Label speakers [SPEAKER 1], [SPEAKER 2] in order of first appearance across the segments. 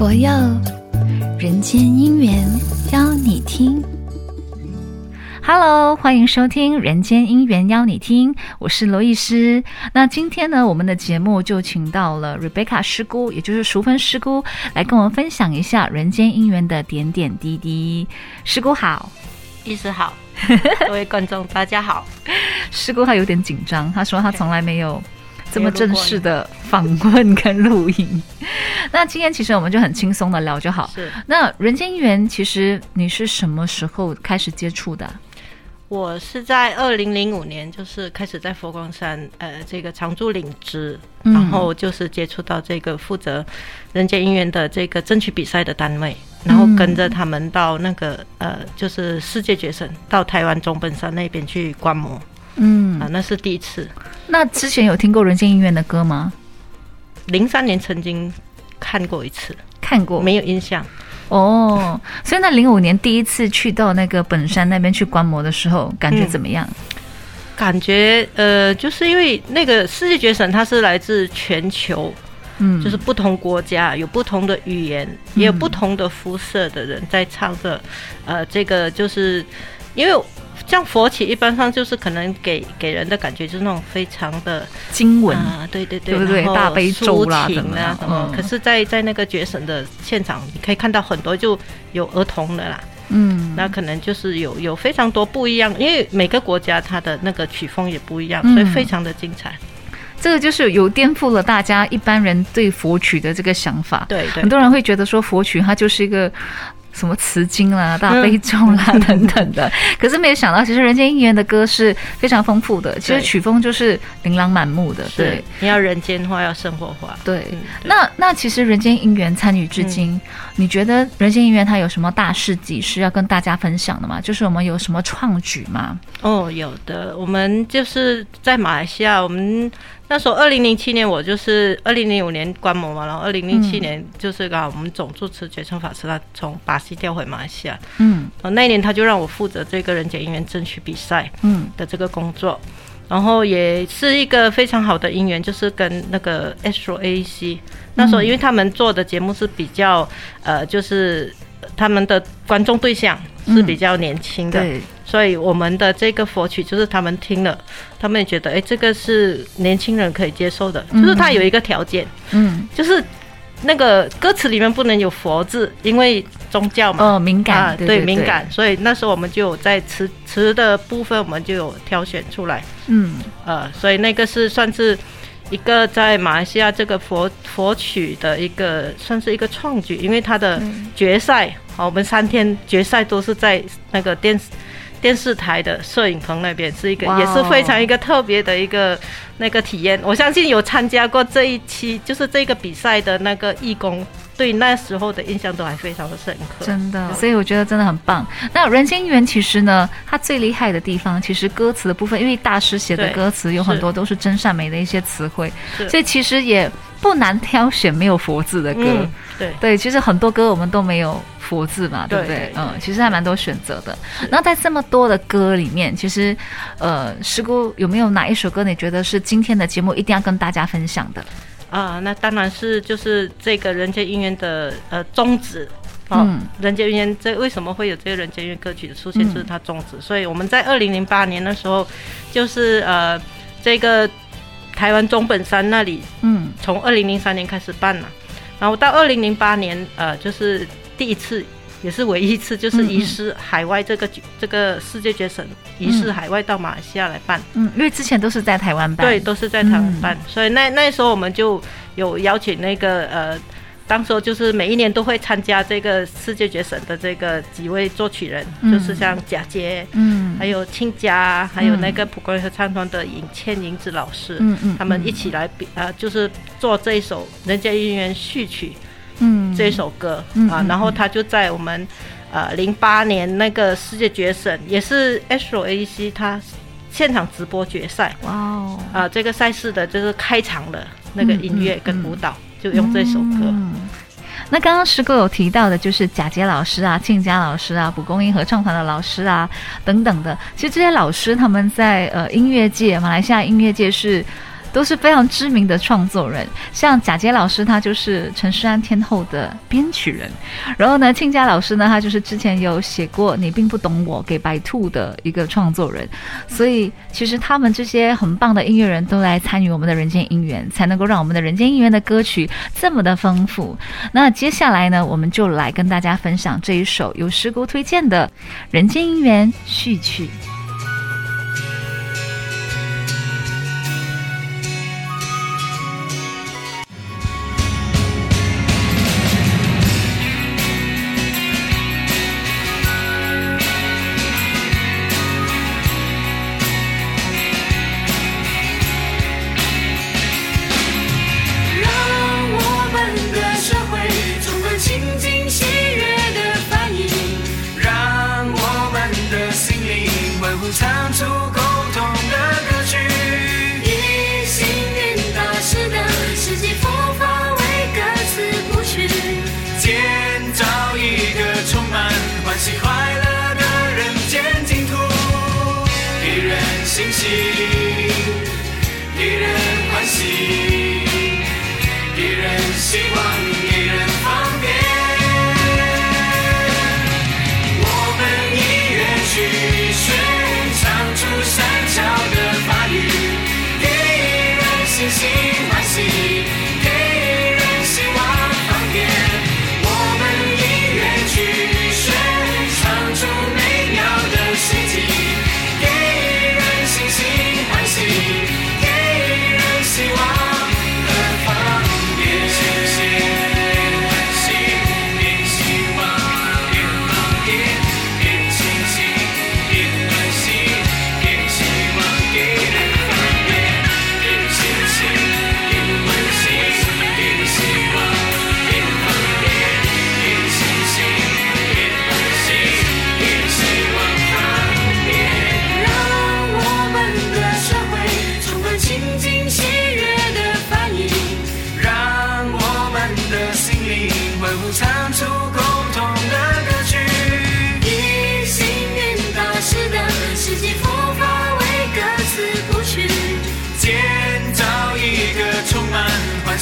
[SPEAKER 1] 佛佑人间姻缘，邀你听。Hello，欢迎收听《人间姻缘》，邀你听。我是罗医师。那今天呢，我们的节目就请到了 Rebecca 师姑，也就是淑芬师姑，来跟我们分享一下人间姻缘的点点滴滴。师姑好，
[SPEAKER 2] 医师好，各位观众大家好。
[SPEAKER 1] 师姑她有点紧张，她说她从来没有。这么正式的访问跟录音，那今天其实我们就很轻松的聊就好。
[SPEAKER 2] 是，
[SPEAKER 1] 那人间姻缘，其实你是什么时候开始接触的？
[SPEAKER 2] 我是在二零零五年，就是开始在佛光山呃这个常驻领职，然后就是接触到这个负责人间姻缘的这个争取比赛的单位，然后跟着他们到那个呃就是世界决胜到台湾中本山那边去观摩。嗯啊，那是第一次。
[SPEAKER 1] 那之前有听过《人间音乐》的歌吗？
[SPEAKER 2] 零三年曾经看过一次，
[SPEAKER 1] 看过
[SPEAKER 2] 没有印象。
[SPEAKER 1] 哦，所以那零五年第一次去到那个本山那边去观摩的时候，感觉怎么样？
[SPEAKER 2] 嗯、感觉呃，就是因为那个世界决审，它是来自全球，嗯，就是不同国家有不同的语言，也有不同的肤色的人在唱着，嗯、呃，这个就是因为。像佛曲一般上就是可能给给人的感觉就是那种非常的
[SPEAKER 1] 经文
[SPEAKER 2] 啊，对对对，
[SPEAKER 1] 对不对？大悲咒啦，什么
[SPEAKER 2] 的。嗯。可是在，在在那个觉神的现场，你可以看到很多就有儿童的啦，嗯，那可能就是有有非常多不一样，因为每个国家它的那个曲风也不一样，所以非常的精彩。
[SPEAKER 1] 嗯、这个就是有颠覆了大家一般人对佛曲的这个想法。
[SPEAKER 2] 对对，
[SPEAKER 1] 很多人会觉得说佛曲它就是一个。什么词经啦、大悲咒啦、嗯、等等的，可是没有想到，其实人间姻缘的歌是非常丰富的。其实曲风就是琳琅满目的。对，
[SPEAKER 2] 你要人间化，要生活化。
[SPEAKER 1] 对，嗯、对那那其实人间姻缘参与至今，嗯、你觉得人间姻缘它有什么大事迹是要跟大家分享的吗？就是我们有什么创举吗？
[SPEAKER 2] 哦，有的，我们就是在马来西亚，我们。那时候，二零零七年我就是二零零五年观摩嘛，然后二零零七年就是刚好我们总住持觉诚法师他从巴西调回马来西亚，嗯，那一年他就让我负责这个人间姻缘争取比赛，嗯。的这个工作，嗯、然后也是一个非常好的姻缘，就是跟那个 Astro AEC，那时候因为他们做的节目是比较呃，就是他们的观众对象是比较年轻的。嗯所以我们的这个佛曲就是他们听了，他们也觉得，哎，这个是年轻人可以接受的。就是他有一个条件，嗯，就是那个歌词里面不能有佛字，因为宗教嘛，
[SPEAKER 1] 哦，敏感，
[SPEAKER 2] 啊、对，对，对，对，敏感。所以那时候我们就有在词词的部分，我们就有挑选出来，嗯，呃，所以那个是算是一个在马来西亚这个佛佛曲的一个算是一个创举，因为它的决赛，好、嗯，我们三天决赛都是在那个电视。电视台的摄影棚那边是一个，wow. 也是非常一个特别的一个那个体验。我相信有参加过这一期，就是这个比赛的那个义工，对那时候的印象都还非常的深刻。
[SPEAKER 1] 真的，所以我觉得真的很棒。那人间姻缘其实呢，它最厉害的地方，其实歌词的部分，因为大师写的歌词有很多都是真善美的一些词汇，所以其实也不难挑选没有佛字的歌。嗯、对对，其实很多歌我们都没有。佛字嘛，对不对？对对对，嗯，其实还蛮多选择的。那在这么多的歌里面，其实，呃，师姑有没有哪一首歌你觉得是今天的节目一定要跟大家分享的？
[SPEAKER 2] 啊，那当然是就是这个人间姻缘的呃宗旨。嗯，人间姻缘这为什么会有这个人间姻缘歌曲的出现？就是它宗旨。嗯、所以我们在二零零八年的时候，就是呃这个台湾中本山那里，嗯，从二零零三年开始办了，然后到二零零八年，呃，就是。第一次也是唯一一次，就是移师海外这个这个世界决审移师海外到马来西亚来办。嗯，
[SPEAKER 1] 因为之前都是在台湾办。
[SPEAKER 2] 对，都是在台湾办，嗯、所以那那时候我们就有邀请那个呃，当时候就是每一年都会参加这个世界决审的这个几位作曲人，嗯、就是像贾杰，嗯，还有亲家，还有那个蒲公英合唱团的尹倩银子老师，嗯嗯，他们一起来比呃，就是做这一首《人间姻缘》序曲。嗯，这首歌、嗯、啊，然后他就在我们呃零八年那个世界决审，也是 Astro AEC 他现场直播决赛。哇哦！啊，这个赛事的就是开场的那个音乐跟舞蹈，就用这首歌。嗯、
[SPEAKER 1] 那刚刚师哥有提到的，就是贾杰老师啊、庆佳老师啊、蒲公英合唱团的老师啊等等的。其实这些老师他们在呃音乐界，马来西亚音乐界是。
[SPEAKER 3] 都是非常知名的创作人。像贾杰老师，他就是陈势安天后的编曲人。然后呢，庆佳老师呢，他就是之前有写过《你并不懂我》给白兔的一个创作人。所以，其实他们这些很棒的音乐人都来参与我们的人间姻缘，才能够让我们的人间姻缘的歌曲这么的丰富。那接下来呢，我们就来跟大家分享这一首由师姑推荐的《人间姻缘序曲》。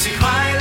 [SPEAKER 4] 给人